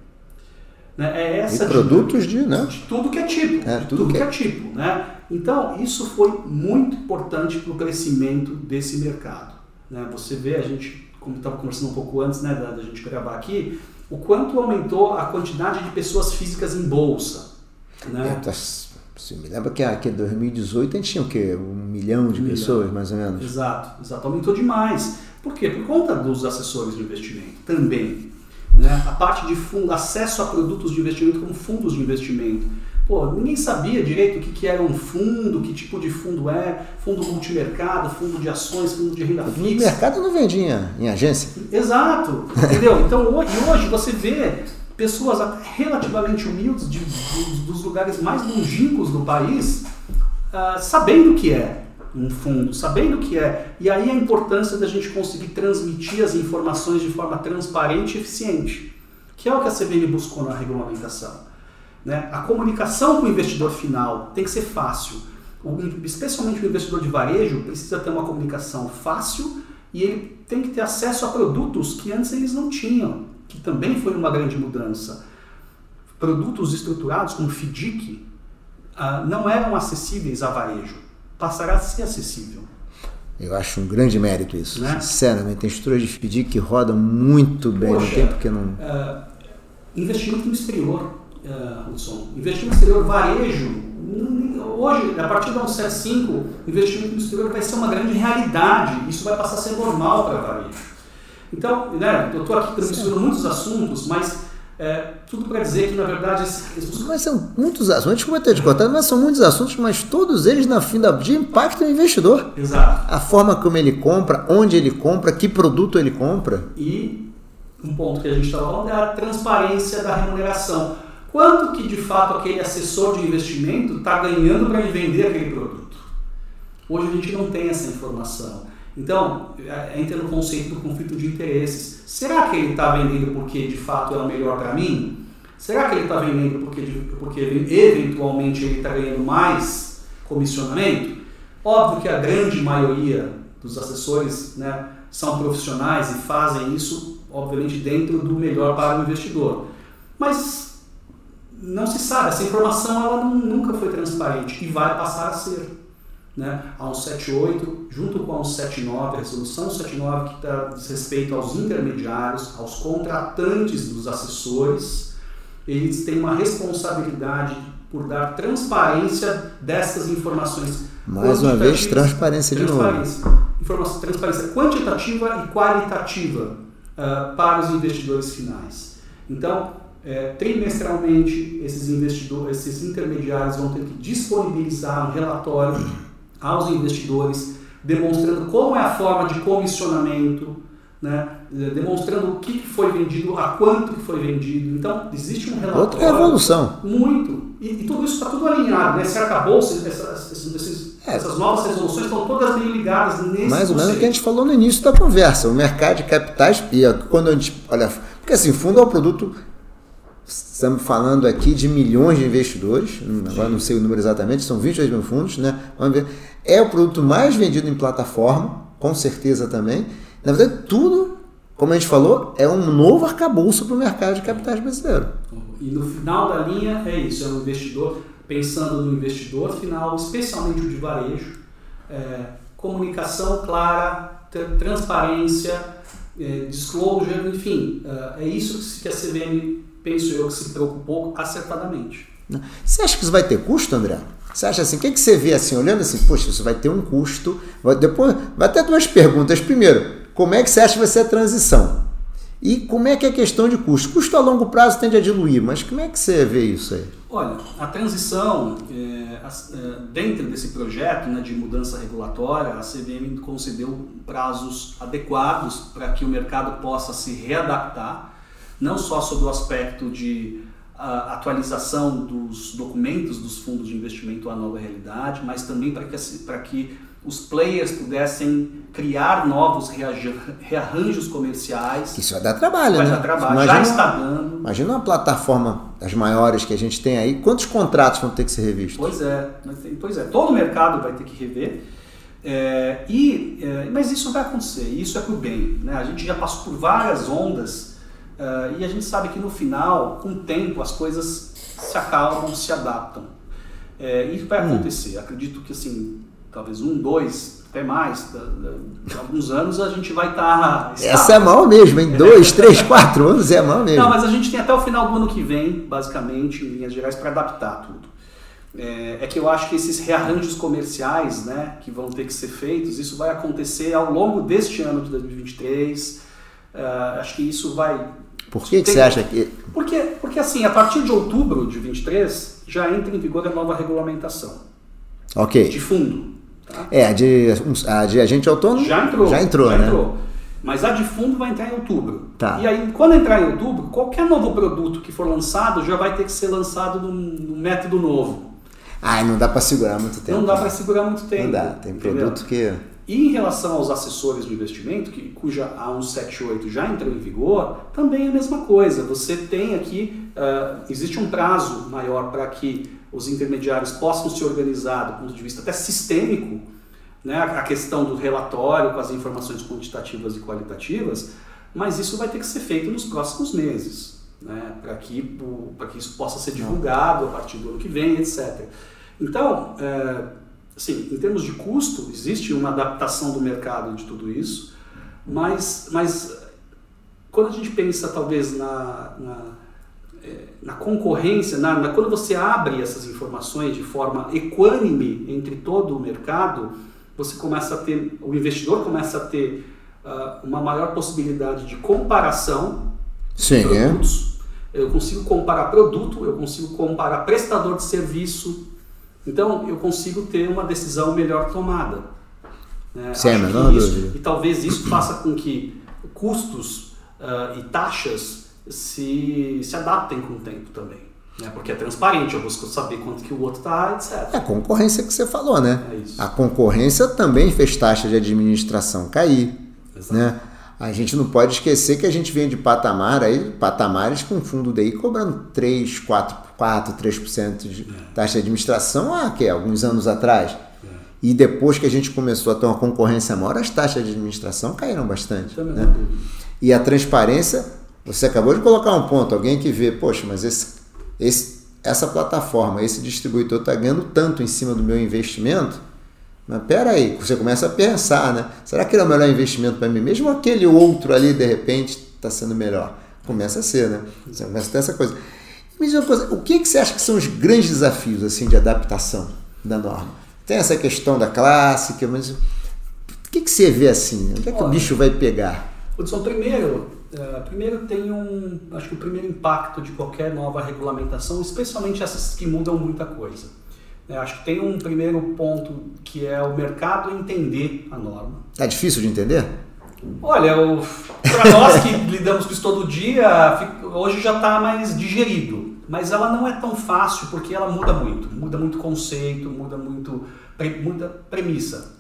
Né? É essa e produtos de, né? de tudo que é tipo. É, tudo, tudo que, é. que é tipo. Né? Então, isso foi muito importante para o crescimento desse mercado. Né? Você vê, a gente, como estava conversando um pouco antes né, da, da gente gravar aqui, o quanto aumentou a quantidade de pessoas físicas em bolsa. Né? É, tá, você me lembra que aqui em 2018 a gente tinha o quê? Um milhão de um pessoas, milhão. mais ou menos? Exato, exato. Aumentou demais. Por quê? Por conta dos assessores de investimento também. Né? A parte de fundo, acesso a produtos de investimento como fundos de investimento. Pô, ninguém sabia direito o que, que era um fundo, que tipo de fundo é, fundo multimercado, fundo de ações, fundo de renda fixa. O mercado não vendia em agência. Exato, entendeu? Então hoje, hoje você vê pessoas relativamente humildes de, dos, dos lugares mais longínquos do país uh, sabendo o que é um fundo, sabendo o que é. E aí a importância da gente conseguir transmitir as informações de forma transparente e eficiente, que é o que a CVM buscou na regulamentação. Né? A comunicação com o investidor final tem que ser fácil. O, especialmente o investidor de varejo precisa ter uma comunicação fácil e ele tem que ter acesso a produtos que antes eles não tinham, que também foi uma grande mudança. Produtos estruturados como FDIC uh, não eram acessíveis a varejo passará a ser acessível. Eu acho um grande mérito isso. Né? Sinceramente, tem estruturas de FDIC que rodam muito bem, Poxa, não tem porque não. Uh, investimento no exterior, uh, Hudson. Investimento no exterior, varejo. Hoje, a partir da 175, investimento no exterior vai ser uma grande realidade. Isso vai passar a ser normal para varejo. Então, né, eu estou aqui transmitindo muitos assuntos, mas é, tudo para dizer que, na verdade, esses... Mas são muitos assuntos, desculpa ter te cortado, mas são muitos assuntos, mas todos eles, na fim da dia, impactam o investidor. Exato. A forma como ele compra, onde ele compra, que produto ele compra. E um ponto que a gente estava falando é a transparência da remuneração. Quanto que, de fato, aquele assessor de investimento está ganhando para ele vender aquele produto? Hoje a gente não tem essa informação. Então, é, entra no conceito do conflito de interesses. Será que ele está vendendo porque de fato é o melhor para mim? Será que ele está vendendo porque, porque eventualmente ele está ganhando mais comissionamento? Óbvio que a grande maioria dos assessores né, são profissionais e fazem isso, obviamente, dentro do melhor para o investidor. Mas não se sabe, essa informação ela nunca foi transparente e vai passar a ser né, a 178, junto com a 179, a resolução 179 que tá, diz respeito aos intermediários, aos contratantes dos assessores, eles têm uma responsabilidade por dar transparência dessas informações. Mais uma vez, transparência, transparência de novo. Informação, transparência quantitativa e qualitativa uh, para os investidores finais. Então, é, trimestralmente, esses investidores, esses intermediários vão ter que disponibilizar um relatório aos investidores, demonstrando como é a forma de comissionamento, né? demonstrando o que foi vendido, a quanto que foi vendido. Então, existe um relatório. Outra evolução. Muito. E, e tudo isso está tudo alinhado. Né? Se acabou, essas, essas, é. essas novas resoluções estão todas meio ligadas nesse Mais ou menos o que a gente falou no início da conversa. O mercado de capitais, e quando a gente olha. Porque assim, fundo é um produto Estamos falando aqui de milhões de investidores, agora não sei o número exatamente, são 22 mil fundos, né? Vamos ver. É o produto mais vendido em plataforma, com certeza também. Na verdade, tudo, como a gente falou, é um novo arcabouço para o mercado de capitais brasileiro. E no final da linha é isso, é um investidor, pensando no investidor final, especialmente o de varejo, é, comunicação clara, transparência, é, disclosure, enfim, é, é isso que a CVM penso eu que se preocupou acertadamente. Você acha que isso vai ter custo, André? Você acha assim, o que, que você vê assim, olhando assim, poxa, isso vai ter um custo. Depois, vai ter duas perguntas. Primeiro, como é que você acha que vai ser a transição? E como é que é a questão de custo? Custo a longo prazo tende a diluir, mas como é que você vê isso aí? Olha, a transição, é, é, dentro desse projeto né, de mudança regulatória, a CVM concedeu prazos adequados para que o mercado possa se readaptar não só sobre o aspecto de uh, atualização dos documentos dos fundos de investimento à nova realidade, mas também para que, para que os players pudessem criar novos rearranjos comerciais. Isso vai dar trabalho, vai né? Dar trabalho. Imagina, Já está dando. Imagina uma plataforma das maiores que a gente tem aí, quantos contratos vão ter que ser revistos? Pois é, pois é. Todo o mercado vai ter que rever. É, e, é, mas isso vai acontecer, isso é por bem. Né? A gente já passou por várias ondas Uh, e a gente sabe que no final, com o tempo, as coisas se acalmam, se adaptam. É, isso vai hum. acontecer. Hum. Acredito que assim, talvez um, dois, até mais, da, da, alguns anos a gente vai estar. Tá Essa é mal mesmo, em dois, <laughs> três, quatro anos é mal mesmo. Não, mas a gente tem até o final do ano que vem, basicamente, em linhas gerais, para adaptar tudo. É, é, que eu acho que esses rearranjos comerciais né, que vão ter que ser feitos, isso vai acontecer ao longo deste ano de 2023. Uh, acho que isso vai por que, que você acha que. Porque, porque, assim, a partir de outubro de 23 já entra em vigor a nova regulamentação. Ok. De fundo. Tá? É, a de, a de agente autônomo. Já entrou. Já entrou, já né? Entrou. Mas a de fundo vai entrar em outubro. Tá. E aí, quando entrar em outubro, qualquer novo produto que for lançado já vai ter que ser lançado num, método novo. Ah, não dá para segurar muito tempo. Não dá para segurar muito tempo. Não dá, tem produto que. E em relação aos assessores de investimento, que, cuja A178 já entrou em vigor, também é a mesma coisa. Você tem aqui, uh, existe um prazo maior para que os intermediários possam se organizar do ponto de vista até sistêmico, né, a questão do relatório com as informações quantitativas e qualitativas, mas isso vai ter que ser feito nos próximos meses, né, para que, que isso possa ser divulgado a partir do ano que vem, etc. Então, uh, Assim, em termos de custo, existe uma adaptação do mercado de tudo isso, mas, mas quando a gente pensa talvez na, na, é, na concorrência, na, na, quando você abre essas informações de forma equânime entre todo o mercado, você começa a ter, o investidor começa a ter uh, uma maior possibilidade de comparação Sim, de produtos. eu consigo comparar produto, eu consigo comparar prestador de serviço. Então, eu consigo ter uma decisão melhor tomada. Né? Sem a menor dúvida. E talvez isso faça com que custos uh, e taxas se, se adaptem com o tempo também. Né? Porque é transparente, eu busco saber quanto que o outro está, etc. É a concorrência que você falou, né? É a concorrência também fez taxa de administração cair. Exato. Né? A gente não pode esquecer que a gente vem de patamar aí, patamares com fundo DI cobrando 3, 4, 4 3% de é. taxa de administração há que, alguns anos atrás. É. E depois que a gente começou a ter uma concorrência maior, as taxas de administração caíram bastante. Né? E a transparência, você acabou de colocar um ponto, alguém que vê, poxa, mas esse, esse, essa plataforma, esse distribuidor está ganhando tanto em cima do meu investimento, mas pera aí, você começa a pensar, né? Será que ele é o melhor investimento para mim mesmo ou aquele outro ali, de repente, está sendo melhor? Começa a ser, né? Você começa a ter essa coisa. Me diz uma coisa, o que, que você acha que são os grandes desafios assim de adaptação da norma? Tem essa questão da clássica, mas o que, que você vê assim? Onde é que Olha, o bicho vai pegar? Hudson, primeiro, uh, primeiro tem um, acho que o primeiro impacto de qualquer nova regulamentação, especialmente essas que mudam muita coisa é, acho que tem um primeiro ponto que é o mercado entender a norma. É difícil de entender? Olha, para nós que <laughs> lidamos com isso todo dia, hoje já está mais digerido. Mas ela não é tão fácil porque ela muda muito. Muda muito conceito, muda muito muda premissa.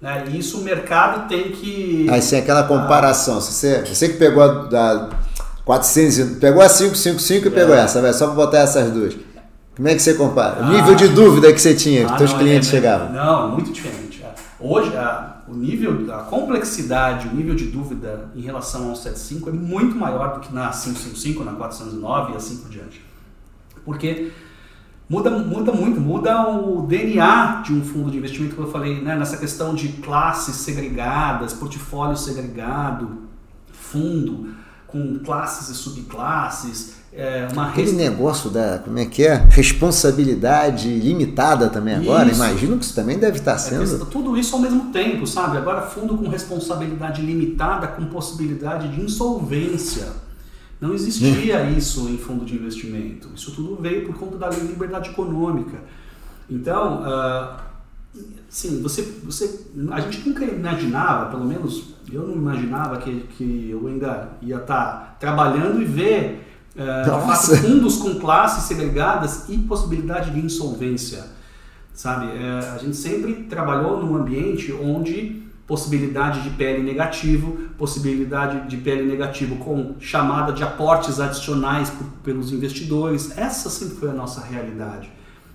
Né? E isso o mercado tem que. Aí sim, aquela comparação. Você, você que pegou a, da 400, pegou a 555 e é. pegou essa, só para botar essas duas. Como é que você compara? O nível de dúvida que você tinha, que ah, seus clientes é, chegavam? Não, muito diferente. É. Hoje, a, o nível, a complexidade, o nível de dúvida em relação ao 75 é muito maior do que na 555, na 409 e assim por diante. Porque muda, muda muito, muda o DNA de um fundo de investimento, que eu falei, né, nessa questão de classes segregadas, portfólio segregado, fundo com classes e subclasses, é, uma Aquele rest... negócio da, como é que é? Responsabilidade limitada também agora, isso. imagino que isso também deve estar é, sendo. É, tudo isso ao mesmo tempo, sabe? Agora fundo com responsabilidade limitada com possibilidade de insolvência. Não existia hum. isso em fundo de investimento. Isso tudo veio por conta da lei de liberdade econômica. Então, uh, sim, você, você, a gente nunca imaginava, pelo menos eu não imaginava que, que eu ainda ia estar trabalhando e ver é, fundos com classes segregadas e possibilidade de insolvência. Sabe? É, a gente sempre trabalhou num ambiente onde possibilidade de PL negativo, possibilidade de PL negativo com chamada de aportes adicionais por, pelos investidores. Essa sempre foi a nossa realidade.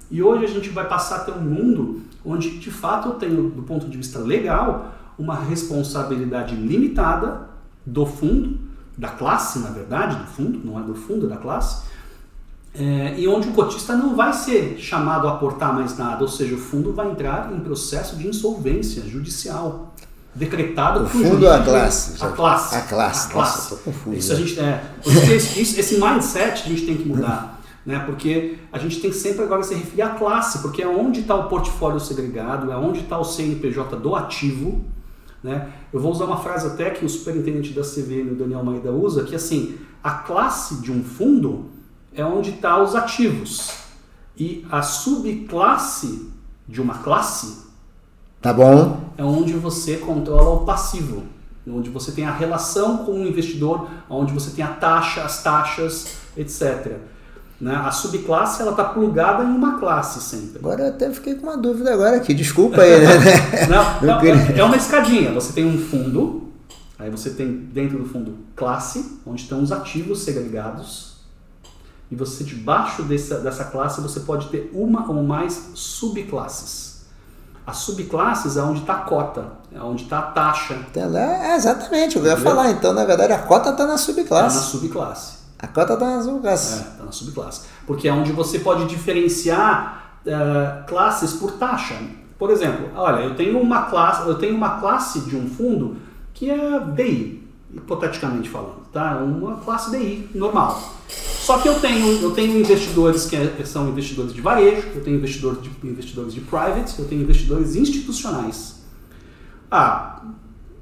E hoje a gente vai passar a ter um mundo onde, de fato, eu tenho, do ponto de vista legal, uma responsabilidade limitada do fundo da classe, na verdade, do fundo, não é do fundo, é da classe, é, e onde o cotista não vai ser chamado a aportar mais nada, ou seja, o fundo vai entrar em processo de insolvência judicial decretado o fundo ou a classe? A classe. A classe. A classe. Nossa, confuso, isso a gente é, esse, esse mindset a gente tem que mudar, né? Porque a gente tem que sempre agora se referir à classe, porque é onde está o portfólio segregado, é onde está o CNPJ do ativo, né? Eu vou usar uma frase até que o superintendente da CVM, o Daniel Maida, usa, que assim, a classe de um fundo é onde está os ativos e a subclasse de uma classe tá bom. é onde você controla o passivo, onde você tem a relação com o investidor, onde você tem a taxa, as taxas, etc. Né? A subclasse ela está plugada em uma classe sempre. Agora eu até fiquei com uma dúvida agora aqui, desculpa aí, né? <laughs> <laughs> não, não, é, é uma escadinha. Você tem um fundo, aí você tem dentro do fundo classe, onde estão os ativos segregados, e você debaixo dessa, dessa classe você pode ter uma ou mais subclasses. As subclasses é onde está a cota, é onde está a taxa. É, exatamente, eu ia Entendeu? falar. Então, na verdade, a cota está na subclasse. Está na subclasse. A cota está na subclasse. É, está na subclasse. Porque é onde você pode diferenciar uh, classes por taxa. Por exemplo, olha, eu tenho uma classe, eu tenho uma classe de um fundo que é DI, hipoteticamente falando, tá? Uma classe DI normal. Só que eu tenho, eu tenho investidores que, é, são investidores de varejo, eu tenho investidores de, investidores de private, eu tenho investidores institucionais. Ah,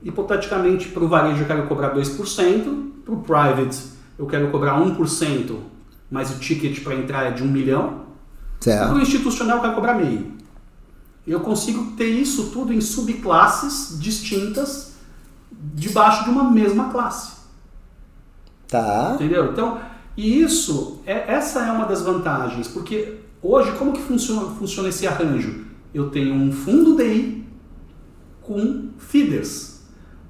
hipoteticamente para o varejo eu quero cobrar 2%, para o private eu quero cobrar 1% mas o ticket para entrar é de um milhão. Certo. No institucional eu quero cobrar meio. Eu consigo ter isso tudo em subclasses distintas debaixo de uma mesma classe. Tá. Entendeu? Então, e isso, é, essa é uma das vantagens, porque hoje como que funciona, funciona esse arranjo? Eu tenho um fundo DI com feeders.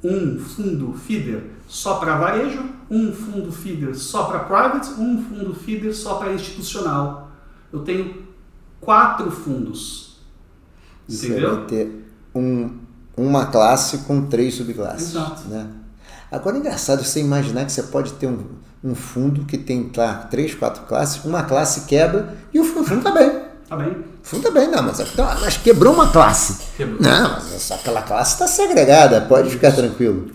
Um fundo feeder só para varejo, um fundo feeder só para private, um fundo feeder só para institucional. Eu tenho quatro fundos. Você Entendeu? vai ter um, uma classe com três subclasses. Exato. Né? Agora é engraçado você imaginar que você pode ter um, um fundo que tem lá três, quatro classes, uma classe quebra e o fundo está bem. Tá bem? O fundo está bem, não, mas, então, mas quebrou uma classe. Quebrou. Não, mas aquela classe está segregada, pode ficar tranquilo.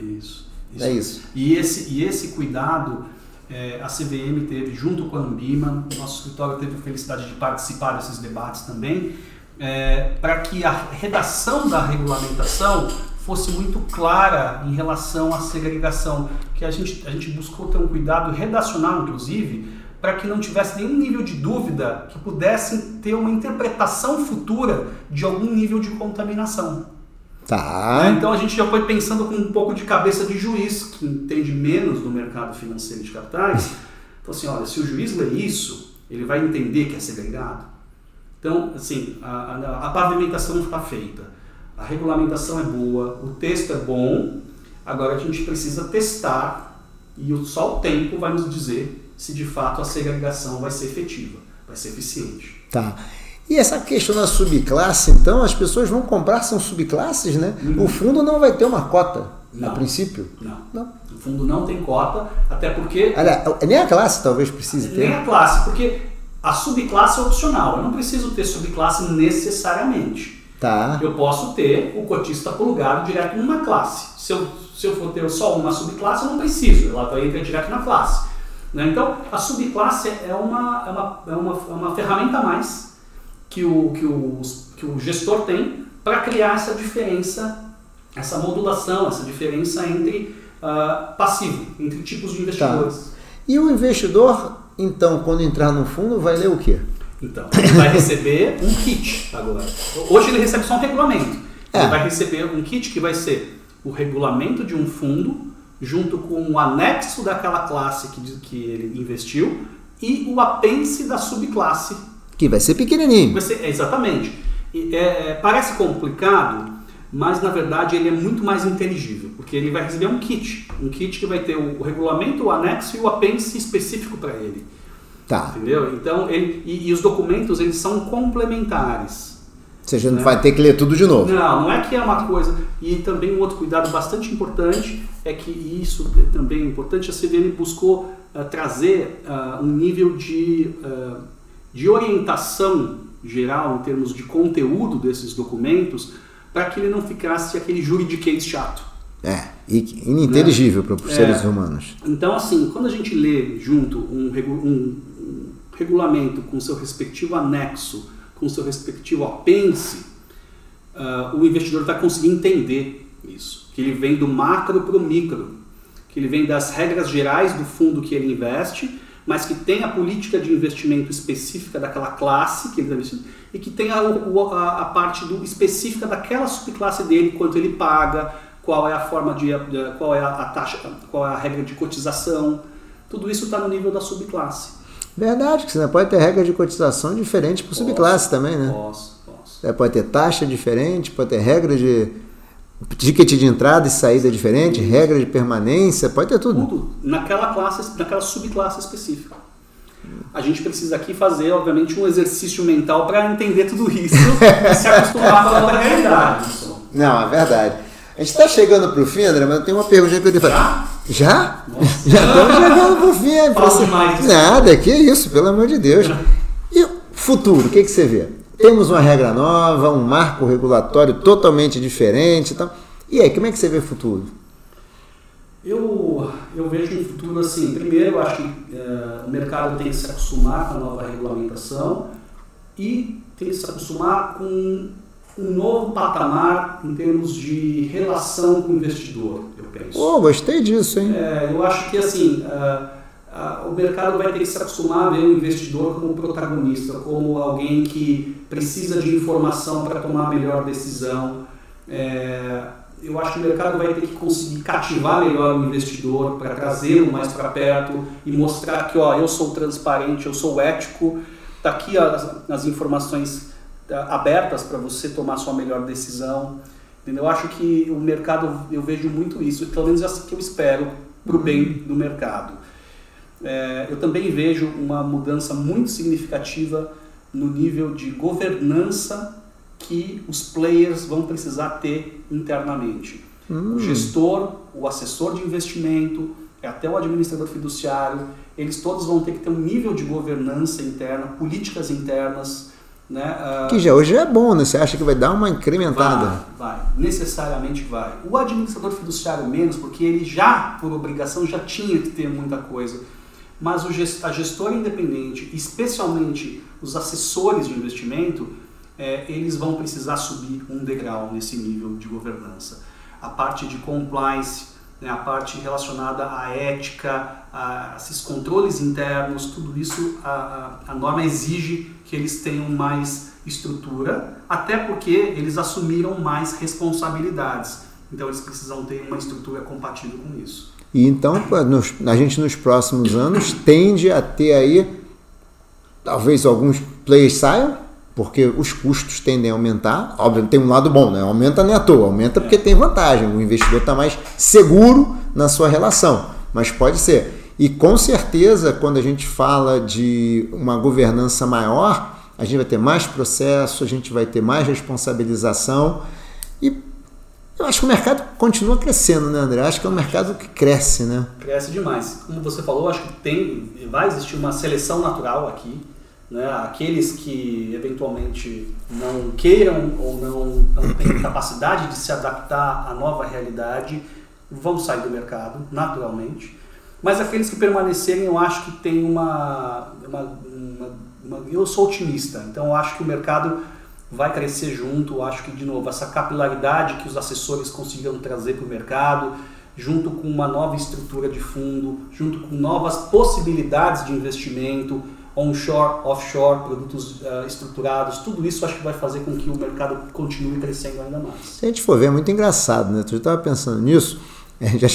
Isso. É isso. E esse, e esse cuidado é, a CVM teve junto com a Ambima, o nosso escritório teve a felicidade de participar desses debates também, é, para que a redação da regulamentação fosse muito clara em relação à segregação, que a gente, a gente buscou ter um cuidado redacional, inclusive, para que não tivesse nenhum nível de dúvida que pudessem ter uma interpretação futura de algum nível de contaminação. Tá. Né? Então a gente já foi pensando com um pouco de cabeça de juiz, que entende menos do mercado financeiro de capitais. Então assim, olha, se o juiz lê isso, ele vai entender que é segregado. Então, assim, a, a, a pavimentação está feita, a regulamentação é boa, o texto é bom, agora a gente precisa testar e só o tempo vai nos dizer se de fato a segregação vai ser efetiva, vai ser eficiente. Tá. E essa questão da subclasse, então, as pessoas vão comprar, são subclasses, né? O fundo não vai ter uma cota, a Não. princípio. Não. Não. O fundo não tem cota, até porque Aliás, nem a classe talvez precise Nem ter. a classe, porque a subclasse é opcional. Eu não preciso ter subclasse necessariamente. Tá. Eu posso ter o cotista plugado direto numa classe. Se eu, se eu for ter só uma subclasse, eu não preciso. Ela vai entrar direto na classe. né? Então, a subclasse é uma, é uma, é uma, é uma ferramenta a mais que o, que o, que o gestor tem para criar essa diferença, essa modulação, essa diferença entre ah, passivo, entre tipos de investidores. E o investidor, então, quando entrar no fundo, vai ler o quê? Então, ele vai receber um kit agora. Hoje ele recebe só um regulamento. É. Ele vai receber um kit que vai ser o regulamento de um fundo, junto com o anexo daquela classe que, que ele investiu e o apêndice da subclasse. Que vai ser pequenininho. Vai ser, exatamente. E, é, parece complicado, mas na verdade ele é muito mais inteligível, porque ele vai receber um kit. Um kit que vai ter o, o regulamento, o anexo e o apêndice específico para ele. Tá. Entendeu? Então, ele, e, e os documentos eles são complementares. Ou seja, não É. vai ter que ler tudo de novo. Não, não é que é uma coisa. E também um outro cuidado bastante importante é que e isso também é importante, a CVM buscou ah, trazer ah, um nível de, ah, de orientação geral em termos de conteúdo desses documentos para que ele não ficasse aquele juridiquês chato. É. E ininteligível para os É. seres humanos. Então, assim, quando a gente lê junto um, regu- um- um regulamento com seu respectivo anexo, com seu respectivo apêndice, ah, o investidor vai conseguir entender isso. Que ele vem do macro para o micro, que ele vem das regras gerais do fundo que ele investe, mas que tem a política de investimento específica daquela classe que ele está investindo, e que tem a, a- a parte do, específica daquela subclasse dele, quanto ele paga, qual é a forma de, de- qual é a, taxa, qual é a regra de cotização. Tudo isso está no nível da subclasse. Verdade, que você pode ter regra de cotização diferente por subclasse também, né? Posso, posso. É, pode ter taxa diferente, pode ter regra de ticket de entrada e saída diferente, regra de permanência, pode ter tudo. Tudo naquela classe, naquela subclasse específica. A gente precisa aqui fazer, obviamente, um exercício mental para entender tudo isso e se acostumar com a <laughs> nova realidade. Não, é verdade. A gente está chegando para o fim, André, mas eu tenho uma pergunta que eu tenho que fazer. Já? Já estamos chegando para o fim. é Fala você- demais. Nada, que isso, pelo amor de Deus. E o futuro, o que, que você vê? Temos uma regra nova, um marco regulatório totalmente diferente. e tal. E aí, como é que você vê o futuro? Eu, eu vejo um futuro assim. Primeiro, eu acho que eh, o mercado tem que se acostumar com a nova regulamentação e tem que se acostumar com um novo patamar em termos de relação com o investidor, eu penso. Pô, gostei disso, hein? É, eu acho que assim, a, o mercado vai ter que se acostumar a ver o investidor como protagonista, como alguém que precisa de informação para tomar a melhor decisão. É, eu acho que o mercado vai ter que conseguir cativar melhor o investidor para trazê-lo mais para perto e mostrar que ó, eu sou transparente, eu sou ético, está aqui as, as informações tá, abertas para você tomar sua melhor decisão. Entendeu? Eu acho que o mercado, eu vejo muito isso, pelo menos é assim que eu espero para o bem do mercado. É, eu também vejo uma mudança muito significativa no nível de governança que os players vão precisar ter internamente. Hum. O gestor, o assessor de investimento, até o administrador fiduciário, eles todos vão ter que ter um nível de governança interna, políticas internas. Né? Uh, que já hoje é bom, né? Você acha que vai dar uma incrementada? Vai, vai, necessariamente vai. O administrador fiduciário menos, porque ele já, por obrigação, já tinha que ter muita coisa mas a gestora independente, especialmente os assessores de investimento, é, eles vão precisar subir um degrau nesse nível de governança. A parte de compliance, né, a parte relacionada à ética, a, esses controles internos, tudo isso a, a, a norma exige que eles tenham mais estrutura, até porque eles assumiram mais responsabilidades. Então eles precisam ter uma estrutura compatível com isso. E então a gente nos próximos anos tende a ter aí, talvez alguns players saiam, porque os custos tendem a aumentar. Óbvio, tem um lado bom, né? Aumenta é à toa, aumenta porque tem vantagem. O investidor está mais seguro na sua relação. Mas pode ser. E com certeza, quando a gente fala de uma governança maior, a gente vai ter mais processo, a gente vai ter mais responsabilização. E eu acho que o mercado continua crescendo, né, André? Acho que é um mercado que cresce, né? Cresce demais. Como você falou, acho que tem, vai existir uma seleção natural aqui. Né? Aqueles que eventualmente não queiram ou não, não têm <coughs> capacidade de se adaptar à nova realidade vão sair do mercado, naturalmente. Mas aqueles que permanecerem, eu acho que tem uma, uma, uma, uma eu sou otimista, então eu acho que o mercado vai crescer junto. Acho que, de novo, essa capilaridade que os assessores conseguiram trazer para o mercado, junto com uma nova estrutura de fundo, junto com novas possibilidades de investimento, onshore, offshore, produtos uh, estruturados, tudo isso acho que vai fazer com que o mercado continue crescendo ainda mais. Se a gente for ver, é muito engraçado, né? Já estava pensando nisso, <laughs> já,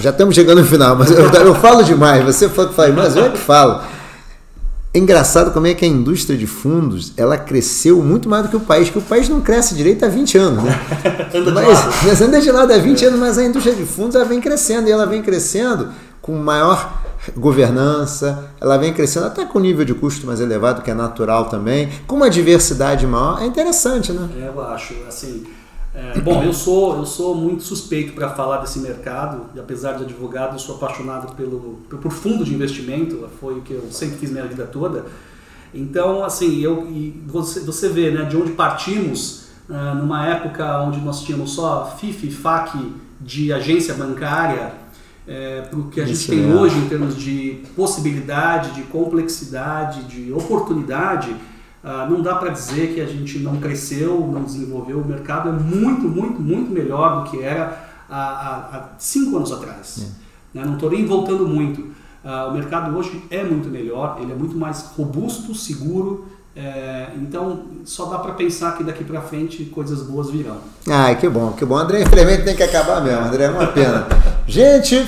já estamos chegando no final, mas eu, eu falo demais, você fala, mas eu é que falo. É engraçado como é que a indústria de fundos ela cresceu muito mais do que o país, que o país não cresce direito há 20 anos, né? <laughs> mas, <laughs> mas anda de lado há 20 é. anos, mas a indústria de fundos ela vem crescendo e ela vem crescendo com maior governança, ela vem crescendo até com nível de custo mais elevado, que é natural também, com uma diversidade maior, é interessante, né? É, eu acho, assim, é, bom, eu sou, eu sou muito suspeito para falar desse mercado, e apesar de advogado, eu sou apaixonado pelo, por fundo de investimento, foi o que eu sempre fiz minha vida toda. Então, assim, eu, e você, você vê né, de onde partimos, uh, numa época onde nós tínhamos só FIF FAC de agência bancária, é, para o que a gente tem é. hoje em termos de possibilidade, de complexidade, de oportunidade, ah, não dá para dizer que a gente não cresceu, não desenvolveu. O mercado é muito, muito, muito melhor do que era há, há, cinco anos atrás. É. Né? Não estou nem voltando muito. Uh, o mercado hoje é muito melhor, ele é muito mais robusto, seguro. É, então, só dá para pensar que daqui para frente coisas boas virão. Ah, que bom, que bom. André, infelizmente tem que acabar mesmo, André, é uma pena. gente,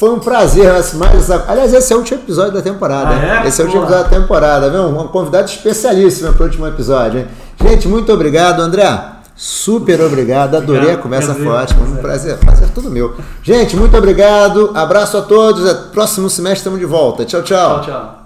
foi um prazer mais Aliás, esse é o último episódio da temporada. Ah, é? Esse é o último episódio da temporada, viu? Um convidado especialíssimo para o último episódio, hein? Gente, muito obrigado, André. Super obrigado, adorei obrigado, a conversa prazer, forte. Prazer. Um prazer, prazer tudo meu. Gente, muito obrigado. Abraço a todos. Próximo semestre estamos de volta. Tchau, tchau. Tchau, tchau.